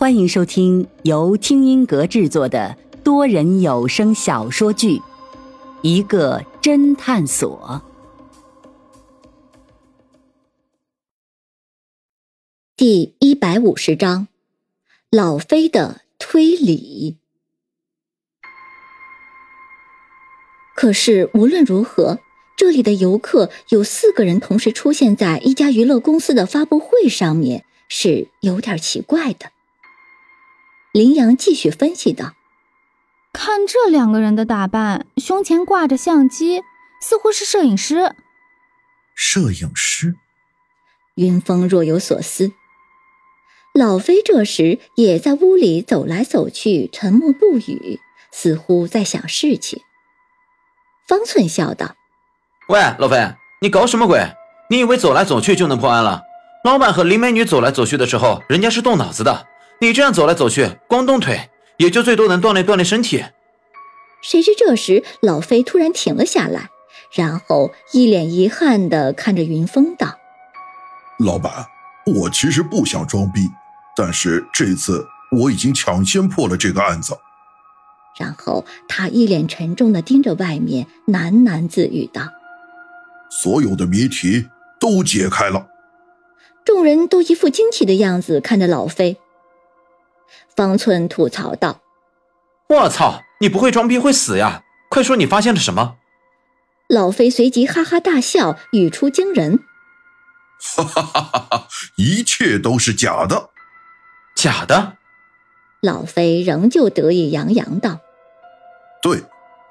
欢迎收听由听音阁制作的多人有声小说剧《一个侦探所》第一百五十章：老飞的推理。可是无论如何，这里的游客有四个人同时出现在一家娱乐公司的发布会上面，是有点奇怪的。林阳继续分析道：“看这两个人的打扮，胸前挂着相机，似乎是摄影师。摄影师？”云峰若有所思。老飞这时也在屋里走来走去，沉默不语，似乎在想事情。方寸笑道：“喂，老飞，你搞什么鬼？你以为走来走去就能破案了？老板和林美女走来走去的时候，人家是动脑子的。”你这样走来走去，光动腿，也就最多能锻炼锻炼身体。谁知这时老飞突然停了下来，然后一脸遗憾的看着云峰道：“老板，我其实不想装逼，但是这次我已经抢先破了这个案子。”然后他一脸沉重的盯着外面，喃喃自语道：“所有的谜题都解开了。”众人都一副惊奇的样子看着老飞。方寸吐槽道：“我操，你不会装逼会死呀！快说你发现了什么？”老飞随即哈哈大笑，语出惊人：“哈哈哈哈哈！一切都是假的，假的。”老飞仍旧得意洋洋道：“对，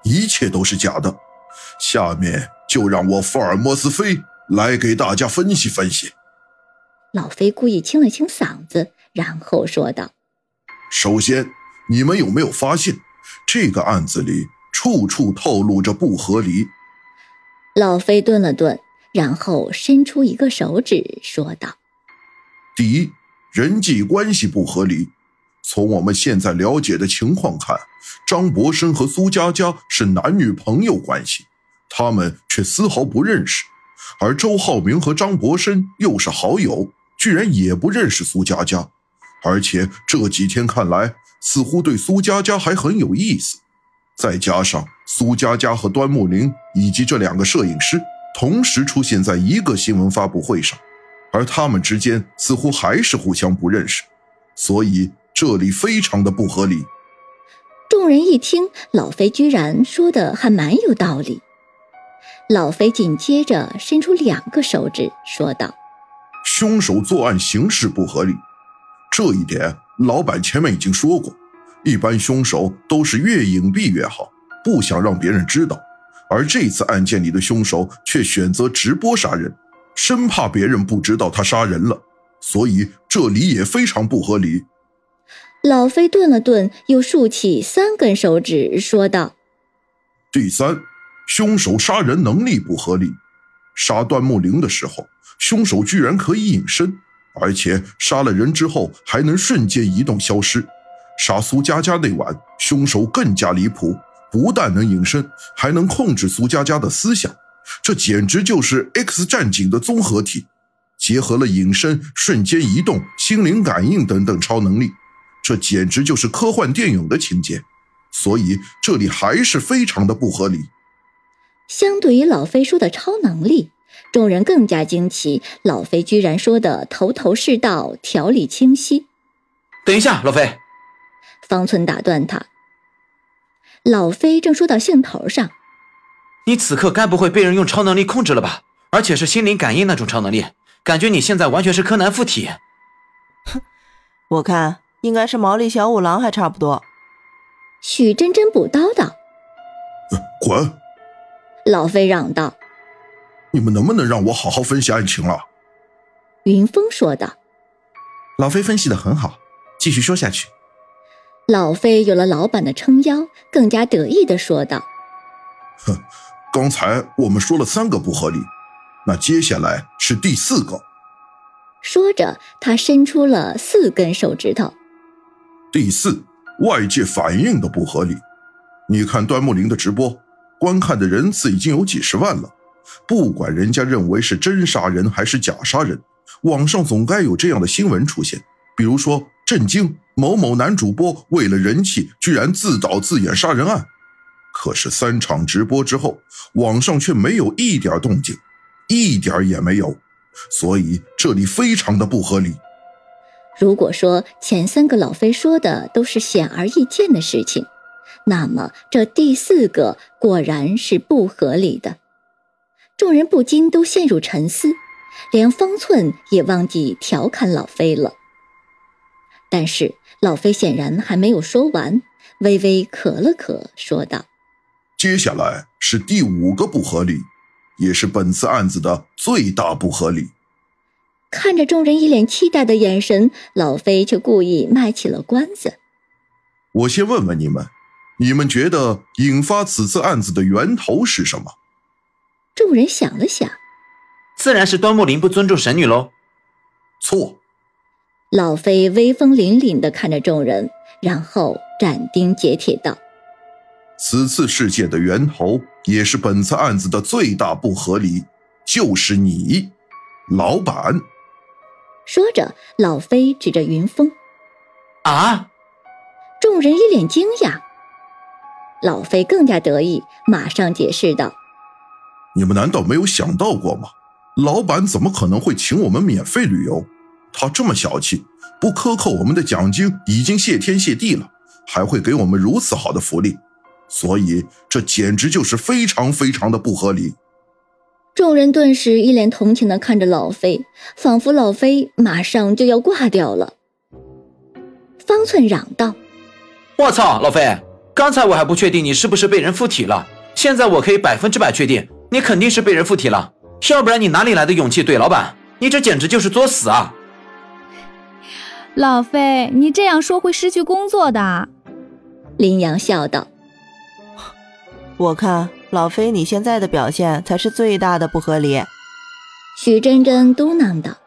一切都是假的。下面就让我福尔摩斯飞来给大家分析分析。”老飞故意清了清嗓子，然后说道。首先，你们有没有发现，这个案子里处处透露着不合理？老飞顿了顿，然后伸出一个手指，说道：“第一，人际关系不合理。从我们现在了解的情况看，张博生和苏佳佳是男女朋友关系，他们却丝毫不认识；而周浩明和张博生又是好友，居然也不认识苏佳佳。”而且这几天看来，似乎对苏佳佳还很有意思。再加上苏佳佳和端木林以及这两个摄影师同时出现在一个新闻发布会上，而他们之间似乎还是互相不认识，所以这里非常的不合理。众人一听，老飞居然说的还蛮有道理。老飞紧接着伸出两个手指，说道：“凶手作案形式不合理。”这一点，老板前面已经说过，一般凶手都是越隐蔽越好，不想让别人知道。而这次案件里的凶手却选择直播杀人，生怕别人不知道他杀人了，所以这里也非常不合理。老飞顿了顿，又竖起三根手指，说道：“第三，凶手杀人能力不合理。杀段木林的时候，凶手居然可以隐身。”而且杀了人之后还能瞬间移动消失。杀苏佳佳那晚，凶手更加离谱，不但能隐身，还能控制苏佳佳的思想，这简直就是 X 战警的综合体，结合了隐身、瞬间移动、心灵感应等等超能力，这简直就是科幻电影的情节。所以这里还是非常的不合理。相对于老飞说的超能力。众人更加惊奇，老飞居然说的头头是道，条理清晰。等一下，老飞，方寸打断他。老飞正说到兴头上，你此刻该不会被人用超能力控制了吧？而且是心灵感应那种超能力，感觉你现在完全是柯南附体。哼，我看应该是毛利小五郎还差不多。许真真补刀道：“滚！”老飞嚷道。你们能不能让我好好分析案情了？云峰说道。老飞分析的很好，继续说下去。老飞有了老板的撑腰，更加得意的说道：“哼，刚才我们说了三个不合理，那接下来是第四个。”说着，他伸出了四根手指头。第四，外界反应的不合理。你看端木林的直播，观看的人次已经有几十万了。不管人家认为是真杀人还是假杀人，网上总该有这样的新闻出现，比如说震惊、某某男主播为了人气，居然自导自演杀人案。可是三场直播之后，网上却没有一点动静，一点也没有，所以这里非常的不合理。如果说前三个老飞说的都是显而易见的事情，那么这第四个果然是不合理的。众人不禁都陷入沉思，连方寸也忘记调侃老飞了。但是老飞显然还没有说完，微微咳了咳，说道：“接下来是第五个不合理，也是本次案子的最大不合理。”看着众人一脸期待的眼神，老飞却故意卖起了关子。我先问问你们，你们觉得引发此次案子的源头是什么？众人想了想，自然是端木林不尊重神女喽。错。老飞威风凛凛的看着众人，然后斩钉截铁道：“此次事件的源头，也是本次案子的最大不合理，就是你，老板。”说着，老飞指着云峰：“啊！”众人一脸惊讶。老飞更加得意，马上解释道：“你们难道没有想到过吗？老板怎么可能会请我们免费旅游？他这么小气，不克扣我们的奖金已经谢天谢地了，还会给我们如此好的福利？所以这简直就是非常非常的不合理。”众人顿时一脸同情的看着老飞，仿佛老飞马上就要挂掉了。方寸嚷道：“我操，老飞！刚才我还不确定你是不是被人附体了，现在我可以百分之百确定，你肯定是被人附体了。要不然你哪里来的勇气怼老板？你这简直就是作死啊！”老费，你这样说会失去工作的。”林阳笑道：“我看。”老飞，你现在的表现才是最大的不合理。”许真真嘟囔道。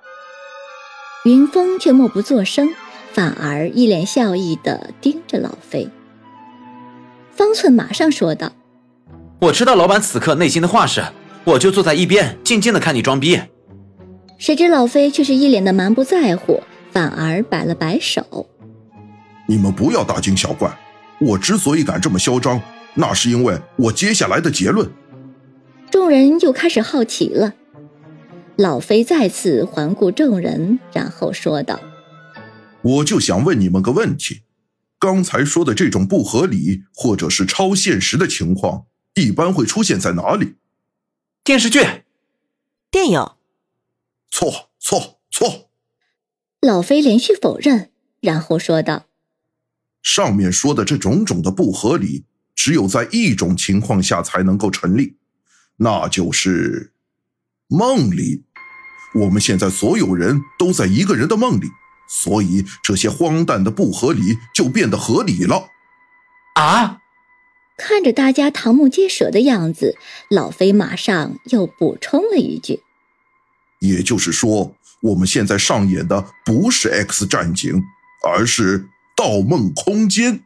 云峰却默不作声，反而一脸笑意的盯着老飞。方寸马上说道：“我知道老板此刻内心的话是，我就坐在一边静静的看你装逼。”谁知老飞却是一脸的蛮不在乎，反而摆了摆手：“你们不要大惊小怪，我之所以敢这么嚣张。”那是因为我接下来的结论。众人又开始好奇了。老飞再次环顾众人，然后说道：“我就想问你们个问题，刚才说的这种不合理或者是超现实的情况，一般会出现在哪里？电视剧、电影？错错错！”老飞连续否认，然后说道：“上面说的这种种的不合理。”只有在一种情况下才能够成立，那就是梦里。我们现在所有人都在一个人的梦里，所以这些荒诞的不合理就变得合理了。啊！看着大家瞠目结舌的样子，老飞马上又补充了一句：“也就是说，我们现在上演的不是 X 战警，而是《盗梦空间》。”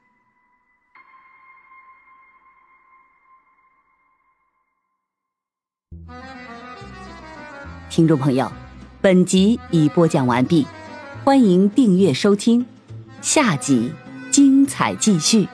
听众朋友，本集已播讲完毕，欢迎订阅收听，下集精彩继续。